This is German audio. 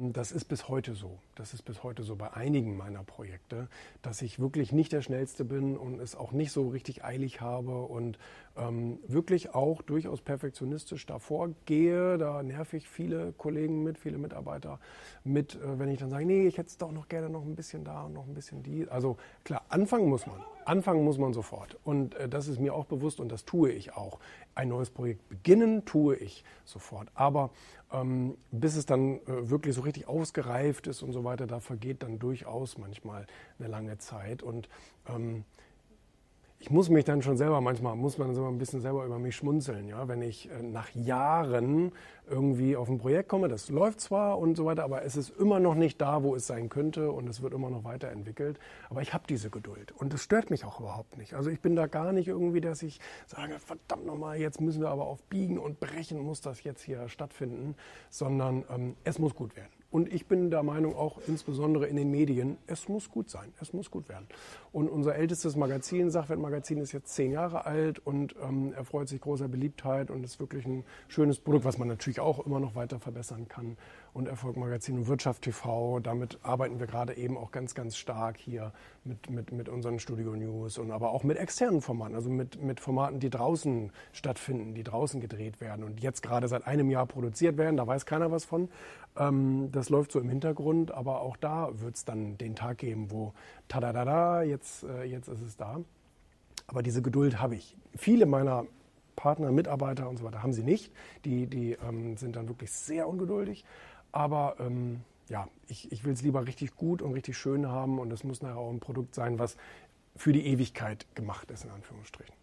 Das ist bis heute so. Das ist bis heute so bei einigen meiner Projekte, dass ich wirklich nicht der Schnellste bin und es auch nicht so richtig eilig habe und ähm, wirklich auch durchaus perfektionistisch davor gehe. Da nerv ich viele Kollegen mit, viele Mitarbeiter mit, äh, wenn ich dann sage, nee, ich hätte es doch noch gerne noch ein bisschen da und noch ein bisschen die. Also klar, anfangen muss man. Anfangen muss man sofort. Und äh, das ist mir auch bewusst und das tue ich auch. Ein neues Projekt beginnen tue ich sofort. Aber ähm, bis es dann äh, wirklich so richtig ausgereift ist und so weiter, da vergeht dann durchaus manchmal eine lange Zeit. Und ähm, ich muss mich dann schon selber, manchmal muss man so ein bisschen selber über mich schmunzeln, ja, wenn ich äh, nach Jahren irgendwie auf ein Projekt komme, das läuft zwar und so weiter, aber es ist immer noch nicht da, wo es sein könnte und es wird immer noch weiterentwickelt. Aber ich habe diese Geduld und es stört mich auch überhaupt nicht. Also ich bin da gar nicht irgendwie, dass ich sage, verdammt nochmal, jetzt müssen wir aber auf Biegen und Brechen muss das jetzt hier stattfinden, sondern ähm, es muss gut werden. Und ich bin der Meinung, auch insbesondere in den Medien, es muss gut sein, es muss gut werden. Und unser ältestes Magazin, Sachwertmagazin, ist jetzt zehn Jahre alt und ähm, erfreut sich großer Beliebtheit und ist wirklich ein schönes Produkt, was man natürlich auch immer noch weiter verbessern kann und Erfolgmagazin und Wirtschaft TV. Damit arbeiten wir gerade eben auch ganz, ganz stark hier mit, mit, mit unseren Studio News und aber auch mit externen Formaten, also mit, mit Formaten, die draußen stattfinden, die draußen gedreht werden und jetzt gerade seit einem Jahr produziert werden. Da weiß keiner was von. Ähm, das läuft so im Hintergrund, aber auch da wird es dann den Tag geben, wo tadadada, jetzt, äh, jetzt ist es da. Aber diese Geduld habe ich. Viele meiner Partner, Mitarbeiter und so weiter haben sie nicht. Die, die ähm, sind dann wirklich sehr ungeduldig. Aber ähm, ja, ich, ich will es lieber richtig gut und richtig schön haben und es muss nachher auch ein Produkt sein, was für die Ewigkeit gemacht ist, in Anführungsstrichen.